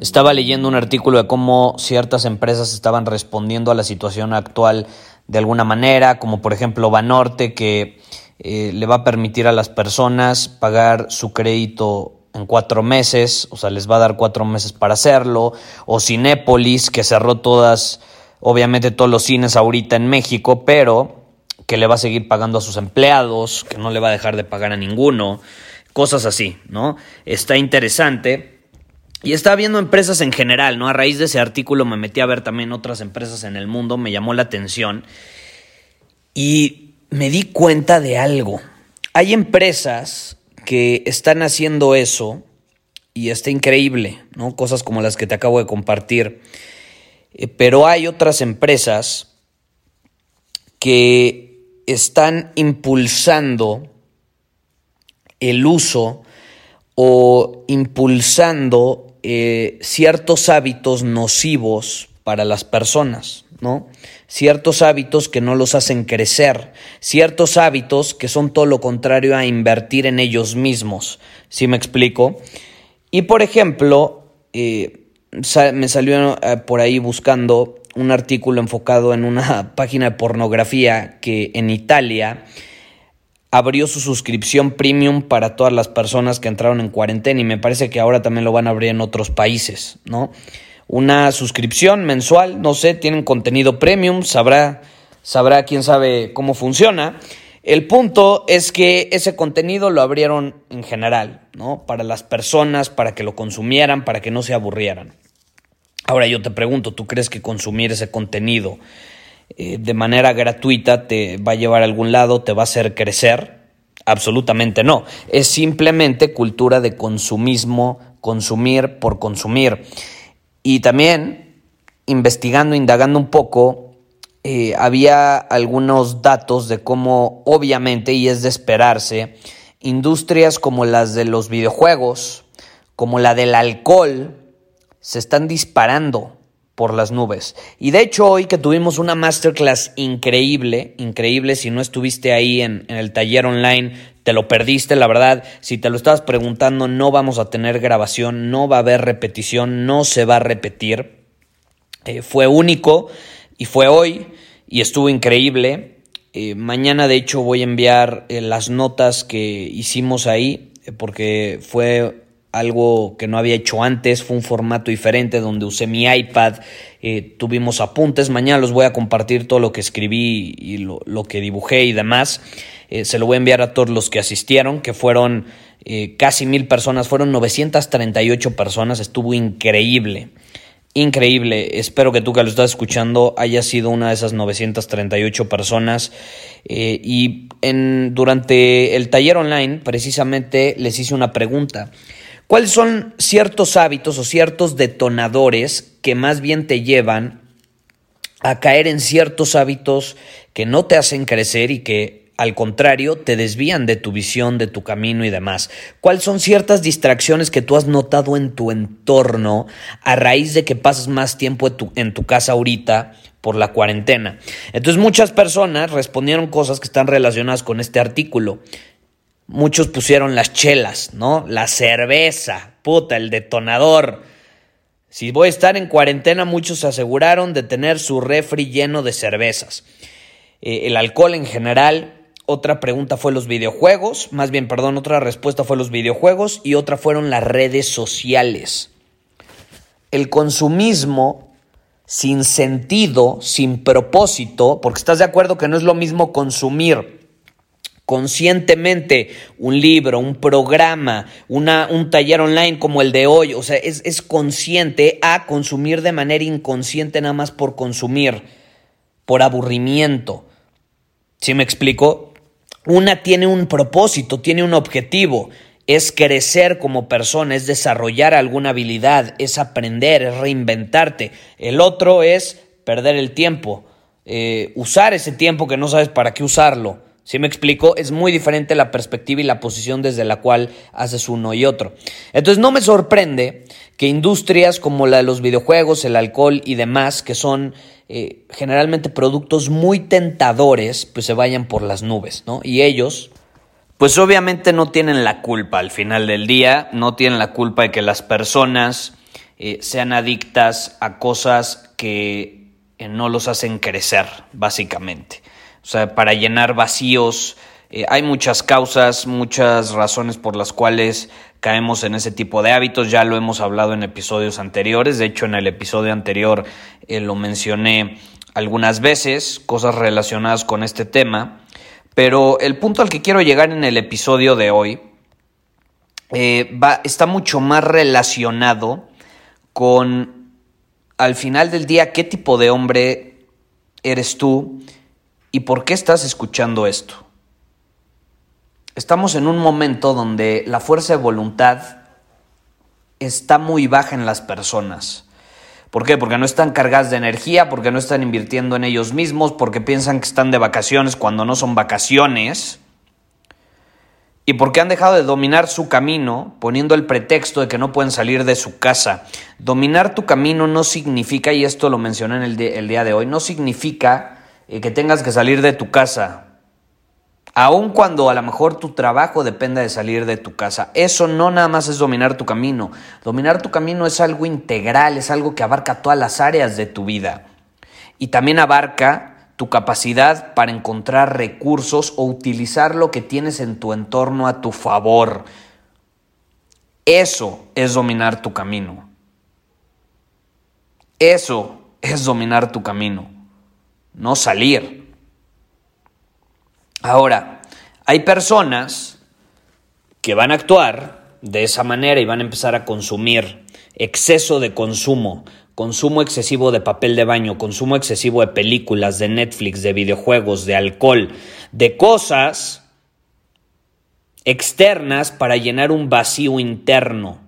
Estaba leyendo un artículo de cómo ciertas empresas estaban respondiendo a la situación actual de alguna manera, como por ejemplo Banorte, que eh, le va a permitir a las personas pagar su crédito en cuatro meses, o sea, les va a dar cuatro meses para hacerlo, o Cinépolis, que cerró todas, obviamente todos los cines ahorita en México, pero que le va a seguir pagando a sus empleados, que no le va a dejar de pagar a ninguno, cosas así, ¿no? Está interesante. Y estaba viendo empresas en general, ¿no? A raíz de ese artículo me metí a ver también otras empresas en el mundo, me llamó la atención y me di cuenta de algo. Hay empresas que están haciendo eso y está increíble, ¿no? Cosas como las que te acabo de compartir. Eh, pero hay otras empresas que están impulsando el uso o impulsando eh, ciertos hábitos nocivos para las personas, ¿no? Ciertos hábitos que no los hacen crecer, ciertos hábitos que son todo lo contrario a invertir en ellos mismos, ¿sí me explico? Y por ejemplo, eh, me salió eh, por ahí buscando un artículo enfocado en una página de pornografía que en Italia abrió su suscripción premium para todas las personas que entraron en cuarentena y me parece que ahora también lo van a abrir en otros países, ¿no? Una suscripción mensual, no sé, tienen contenido premium, sabrá, sabrá quién sabe cómo funciona. El punto es que ese contenido lo abrieron en general, ¿no? Para las personas, para que lo consumieran, para que no se aburrieran. Ahora yo te pregunto, ¿tú crees que consumir ese contenido eh, de manera gratuita te va a llevar a algún lado, te va a hacer crecer. Absolutamente no. Es simplemente cultura de consumismo, consumir por consumir. Y también, investigando, indagando un poco, eh, había algunos datos de cómo, obviamente, y es de esperarse, industrias como las de los videojuegos, como la del alcohol, se están disparando por las nubes. Y de hecho hoy que tuvimos una masterclass increíble, increíble, si no estuviste ahí en, el taller online, te lo perdiste, la verdad, si te lo estabas preguntando, no vamos a tener grabación, no va a haber repetición, no se va a repetir. Eh, fue único y fue hoy y estuvo increíble. Eh, mañana de hecho voy a enviar eh, las notas que hicimos ahí porque fue algo que no había hecho antes, fue un formato diferente donde usé mi iPad, eh, tuvimos apuntes, mañana los voy a compartir todo lo que escribí y lo, que dibujé y demás, eh, se lo voy a enviar a todos los que asistieron, que fueron eh, casi mil personas, fueron 938 personas, estuvo increíble. Increíble, espero que tú que lo estás escuchando haya sido una de esas 938 personas y en, durante el taller online precisamente les hice una pregunta ¿Cuáles son ciertos hábitos o ciertos detonadores que más bien te llevan a caer en ciertos hábitos que no te hacen crecer y que al contrario te desvían de tu visión, de tu camino y demás? ¿Cuáles son ciertas distracciones que tú has notado en tu entorno a raíz de que pasas más tiempo en tu, casa ahorita? por la cuarentena. Entonces muchas personas respondieron cosas que están relacionadas con este artículo. Muchos pusieron las chelas, ¿no? La cerveza, puta, el detonador. Si voy a estar en cuarentena, muchos se aseguraron de tener su refri lleno de cervezas. Eh, el alcohol en general. Otra pregunta fue los videojuegos. Más bien, perdón, otra respuesta fue los videojuegos y otra fueron las redes sociales. El consumismo sin sentido, sin propósito, porque estás de acuerdo que no es lo mismo consumir conscientemente un libro, un programa, una, un taller online como el de hoy, o sea, es, es consciente a consumir de manera inconsciente nada más por consumir, por aburrimiento. ¿Sí me explico? Una tiene un propósito, tiene un objetivo es crecer como persona, es desarrollar alguna habilidad, es aprender, es reinventarte. El otro es perder el tiempo, eh, usar ese tiempo que no sabes para qué usarlo. Si me explico? Es muy diferente la perspectiva y la posición desde la cual haces uno y otro. Entonces no me sorprende que industrias como la de los videojuegos, el alcohol y demás, que son eh, generalmente productos muy tentadores, pues se vayan por las nubes, ¿no? Y ellos, pues obviamente no tienen la culpa al final del día, no tienen la culpa de que las personas eh, sean adictas a cosas que eh, no los hacen crecer, básicamente. O sea, para llenar vacíos, eh, hay muchas causas, muchas razones por las cuales caemos en ese tipo de hábitos, ya lo hemos hablado en episodios anteriores, de hecho en el episodio anterior lo mencioné algunas veces, cosas relacionadas con este tema. Pero el punto al que quiero llegar en el episodio de hoy eh, va, está mucho más relacionado con, al final del día, qué tipo de hombre eres tú y por qué estás escuchando esto. Estamos en un momento donde la fuerza de voluntad está muy baja en las personas. ¿Por qué? Porque no están cargadas de energía, porque no están invirtiendo en ellos mismos, porque piensan que están de vacaciones cuando no son vacaciones. Y porque han dejado de dominar su camino poniendo el pretexto de que no pueden salir de su casa. Dominar tu camino no significa, y esto lo mencioné en el, el día de hoy, no significa eh, que tengas que salir de tu casa. Aun cuando a lo mejor tu trabajo dependa de salir de tu casa, eso no nada más es dominar tu camino. Dominar tu camino es algo integral, es algo que abarca todas las áreas de tu vida. Y también abarca tu capacidad para encontrar recursos o utilizar lo que tienes en tu entorno a tu favor. Eso es dominar tu camino. Eso es dominar tu camino, no salir. Ahora, hay personas que van a actuar de esa manera y van a empezar a consumir exceso de consumo, consumo excesivo de papel de baño, consumo excesivo de películas, de Netflix, de videojuegos, de alcohol, de cosas externas para llenar un vacío interno.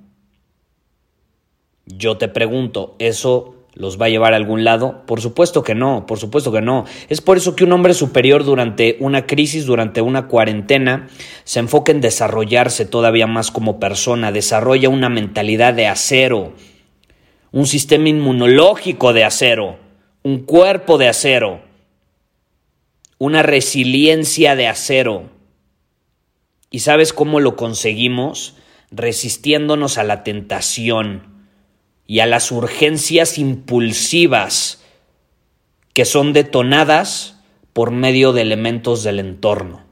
Yo te pregunto, ¿eso ¿Los va a llevar a algún lado? Por supuesto que no, por supuesto que no. Es por eso que un hombre superior durante una crisis, durante una cuarentena, se enfoca en desarrollarse todavía más como persona, desarrolla una mentalidad de acero, un sistema inmunológico de acero, un cuerpo de acero, una resiliencia de acero. ¿Y sabes cómo lo conseguimos? Resistiéndonos a la tentación y a las urgencias impulsivas que son detonadas por medio de elementos del entorno.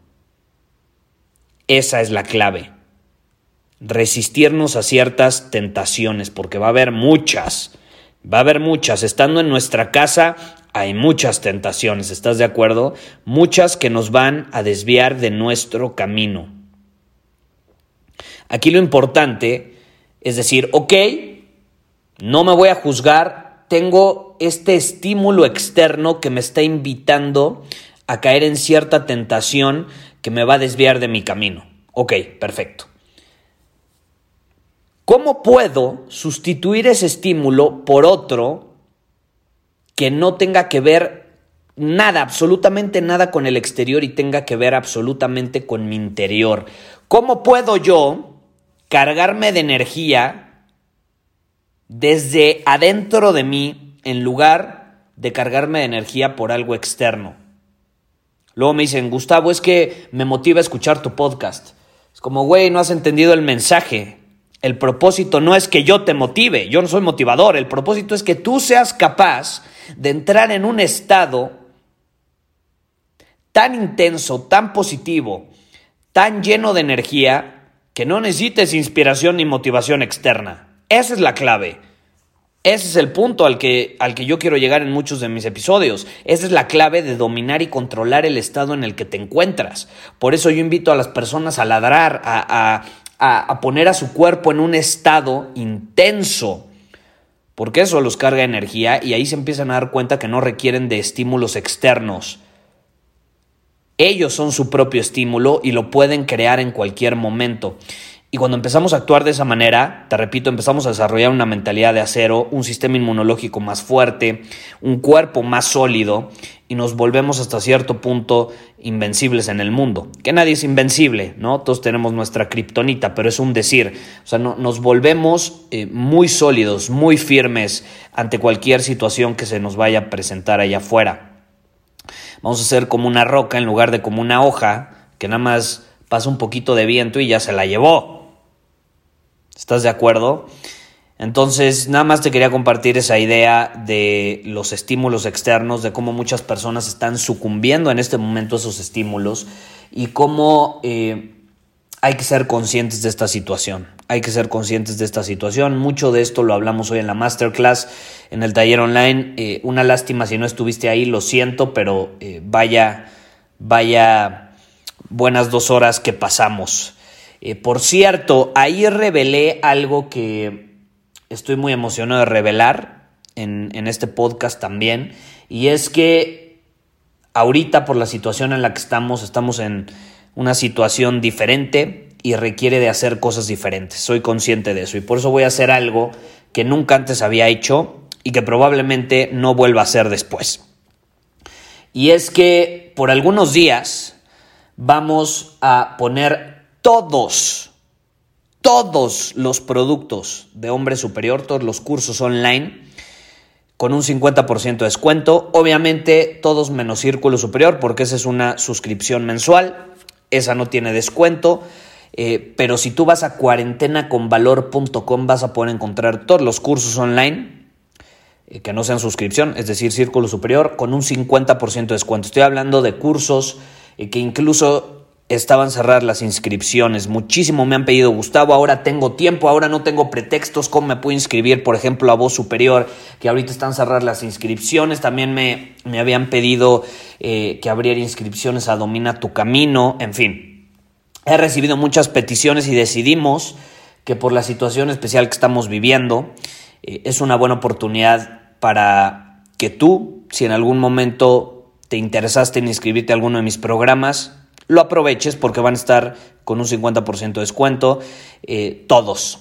Esa es la clave. Resistirnos a ciertas tentaciones, porque va a haber muchas, va a haber muchas. Estando en nuestra casa hay muchas tentaciones, ¿estás de acuerdo? Muchas que nos van a desviar de nuestro camino. Aquí lo importante es decir, ok, no me voy a juzgar, tengo este estímulo externo que me está invitando a caer en cierta tentación que me va a desviar de mi camino. Ok, perfecto. ¿Cómo puedo sustituir ese estímulo por otro que no tenga que ver nada, absolutamente nada con el exterior y tenga que ver absolutamente con mi interior? ¿Cómo puedo yo cargarme de energía desde adentro de mí en lugar de cargarme de energía por algo externo. Luego me dicen, Gustavo, es que me motiva a escuchar tu podcast. Es como, güey, no has entendido el mensaje. El propósito no es que yo te motive, yo no soy motivador, el propósito es que tú seas capaz de entrar en un estado tan intenso, tan positivo, tan lleno de energía, que no necesites inspiración ni motivación externa. Esa es la clave. Ese es el punto al que, al que yo quiero llegar en muchos de mis episodios. Esa es la clave de dominar y controlar el estado en el que te encuentras. Por eso yo invito a las personas a ladrar, a, a poner a su cuerpo en un estado intenso. Porque eso los carga energía y ahí se empiezan a dar cuenta que no requieren de estímulos externos. Ellos son su propio estímulo y lo pueden crear en cualquier momento. Y cuando empezamos a actuar de esa manera, te repito, empezamos a desarrollar una mentalidad de acero, un sistema inmunológico más fuerte, un cuerpo más sólido y nos volvemos hasta cierto punto invencibles en el mundo. Que nadie es invencible, ¿no? Todos tenemos nuestra kriptonita, pero es un decir. O sea, no, nos volvemos eh, muy sólidos, muy firmes ante cualquier situación que se nos vaya a presentar allá afuera. Vamos a ser como una roca en lugar de como una hoja que nada más pasa un poquito de viento y ya se la llevó. ¿Estás de acuerdo? Entonces, nada más te quería compartir esa idea de los estímulos externos, de cómo muchas personas están sucumbiendo en este momento a esos estímulos y cómo eh, hay que ser conscientes de esta situación. Hay que ser conscientes de esta situación. Mucho de esto lo hablamos hoy en la masterclass, en el taller online. Eh, una lástima si no estuviste ahí, lo siento, pero eh, vaya, vaya buenas dos horas que pasamos. Eh, por cierto, ahí revelé algo que estoy muy emocionado de revelar en, en este podcast también, y es que ahorita por la situación en la que estamos, estamos en una situación diferente y requiere de hacer cosas diferentes. Soy consciente de eso y por eso voy a hacer algo que nunca antes había hecho y que probablemente no vuelva a hacer después. Y es que por algunos días vamos a poner todos, todos los productos de Hombre Superior, todos los cursos online, con un 50% de descuento. Obviamente todos menos Círculo Superior, porque esa es una suscripción mensual, esa no tiene descuento. Eh, pero si tú vas a cuarentenaconvalor.com vas a poder encontrar todos los cursos online eh, que no sean suscripción, es decir, Círculo Superior, con un 50% de descuento. Estoy hablando de cursos eh, que incluso estaban cerradas las inscripciones. Muchísimo me han pedido, Gustavo, ahora tengo tiempo, ahora no tengo pretextos, ¿cómo me puedo inscribir, por ejemplo, a Voz Superior, que ahorita están cerradas las inscripciones? También me, me habían pedido eh, que abriera inscripciones a Domina tu Camino, en fin. He recibido muchas peticiones y decidimos que por la situación especial que estamos viviendo, eh, es una buena oportunidad para que tú, si en algún momento te interesaste en inscribirte a alguno de mis programas, lo aproveches porque van a estar con un 50% de descuento eh, todos.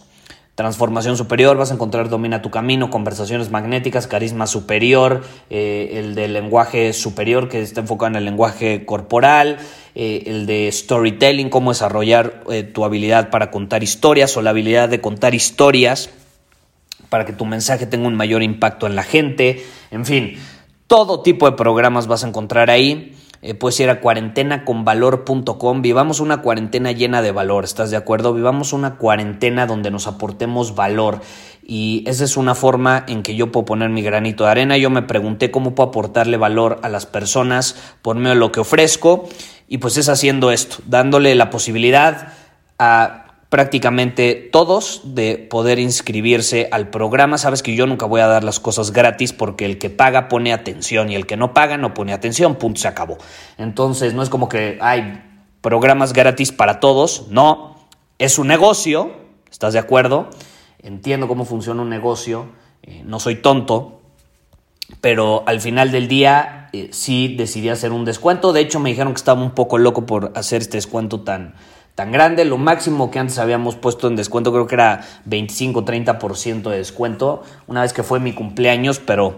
Transformación superior, vas a encontrar Domina tu camino, conversaciones magnéticas, carisma superior, eh, el de lenguaje superior que está enfocado en el lenguaje corporal, eh, el de storytelling, cómo desarrollar tu habilidad para contar historias o la habilidad de contar historias para que tu mensaje tenga un mayor impacto en la gente, en fin, todo tipo de programas vas a encontrar ahí eh, puedes ir a cuarentenaconvalor.com. Vivamos una cuarentena llena de valor, ¿estás de acuerdo? Vivamos una cuarentena donde nos aportemos valor. Y esa es una forma en que yo puedo poner mi granito de arena. Yo me pregunté cómo puedo aportarle valor a las personas por medio de lo que ofrezco. Y pues es haciendo esto, dándole la posibilidad a prácticamente todos de poder inscribirse al programa. Sabes que yo nunca voy a dar las cosas gratis porque el que paga pone atención y el que no paga no pone atención, punto, se acabó. Entonces no es como que hay programas gratis para todos, no, es un negocio, ¿estás de acuerdo? Entiendo cómo funciona un negocio, eh, no soy tonto, pero al final del día eh, sí decidí hacer un descuento. De hecho me dijeron que estaba un poco loco por hacer este descuento tan tan grande. Lo máximo que antes habíamos puesto en descuento creo que era 25-30% de descuento, una vez que fue mi cumpleaños, pero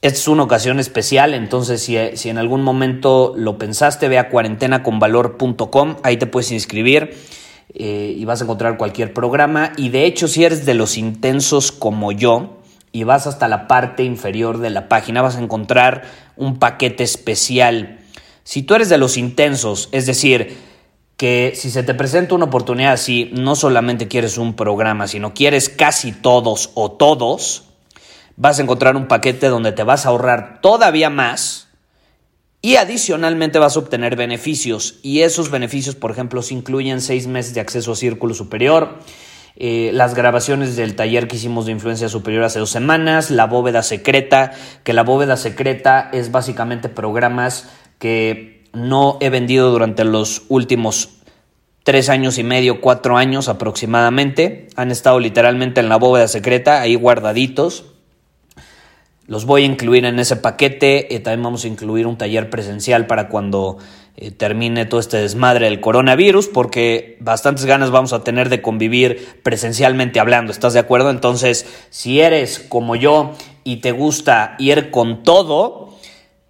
es una ocasión especial, entonces si, si en algún momento lo pensaste, ve a cuarentenaconvalor.com, ahí te puedes inscribir. Eh, y vas a encontrar cualquier programa. Y de hecho, si eres de los intensos como yo y vas hasta la parte inferior de la página, vas a encontrar un paquete especial. Si tú eres de los intensos, es decir, que si se te presenta una oportunidad así, no solamente quieres un programa, sino quieres casi todos o todos, vas a encontrar un paquete donde te vas a ahorrar todavía más y adicionalmente vas a obtener beneficios. Y esos beneficios, por ejemplo, se incluyen seis meses de acceso a Círculo Superior, eh, las grabaciones del taller que hicimos de influencia superior hace dos semanas, la bóveda secreta, que la bóveda secreta es básicamente programas que no he vendido durante los últimos tres años y medio, cuatro años aproximadamente. Han estado literalmente en la bóveda secreta, ahí guardaditos. Los voy a incluir en ese paquete. Eh, también vamos a incluir un taller presencial para cuando eh, termine todo este desmadre del coronavirus, porque bastantes ganas vamos a tener de convivir presencialmente hablando, ¿estás de acuerdo? Entonces, si eres como yo y te gusta ir con todo,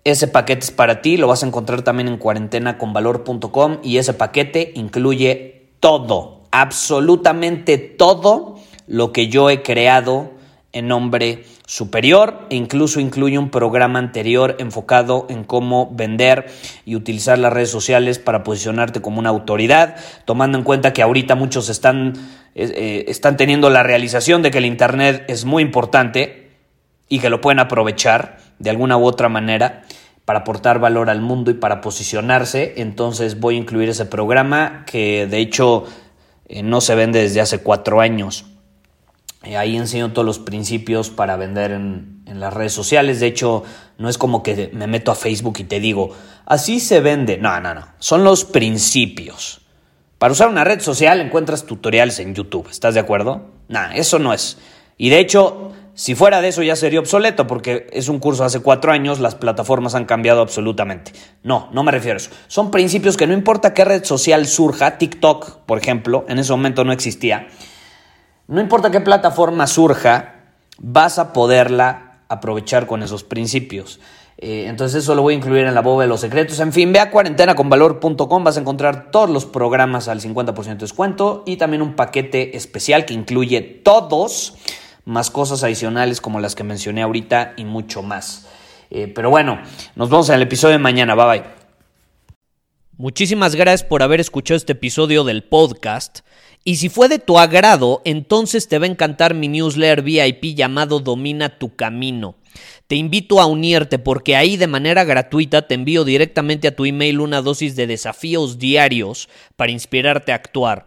ese paquete es para ti, lo vas a encontrar también en cuarentenaconvalor.com y ese paquete incluye todo, absolutamente todo lo que yo he creado en nombre superior e incluso incluye un programa anterior enfocado en cómo vender y utilizar las redes sociales para posicionarte como una autoridad, tomando en cuenta que ahorita muchos están, eh, eh, están teniendo la realización de que el Internet es muy importante y que lo pueden aprovechar de alguna u otra manera para aportar valor al mundo y para posicionarse. Entonces voy a incluir ese programa que de hecho eh, no se vende desde hace cuatro años. Eh, ahí enseño todos los principios para vender en, en, las redes sociales. De hecho, no es como que me meto a Facebook y te digo, así se vende. No, no, no. Son los principios. Para usar una red social encuentras tutoriales en YouTube. ¿Estás de acuerdo? Nah, eso no es. Y de hecho, si fuera de eso ya sería obsoleto porque es un curso hace cuatro años, las plataformas han cambiado absolutamente. No, no me refiero a eso. Son principios que no importa qué red social surja, TikTok, por ejemplo, en ese momento no existía no importa qué plataforma surja, vas a poderla aprovechar con esos principios. Eh, entonces eso lo voy a incluir en la bóveda de los secretos. En fin, ve a cuarentenaconvalor.com, vas a encontrar todos los programas al 50% de descuento y también un paquete especial que incluye todos, más cosas adicionales como las que mencioné ahorita y mucho más. Eh, pero bueno, nos vemos en el episodio de mañana. Bye bye. Muchísimas gracias por haber escuchado este episodio del podcast. Y si fue de tu agrado, entonces te va a encantar mi newsletter VIP llamado Domina tu Camino. Te invito a unirte porque ahí de manera gratuita te envío directamente a tu email una dosis de desafíos diarios para inspirarte a actuar.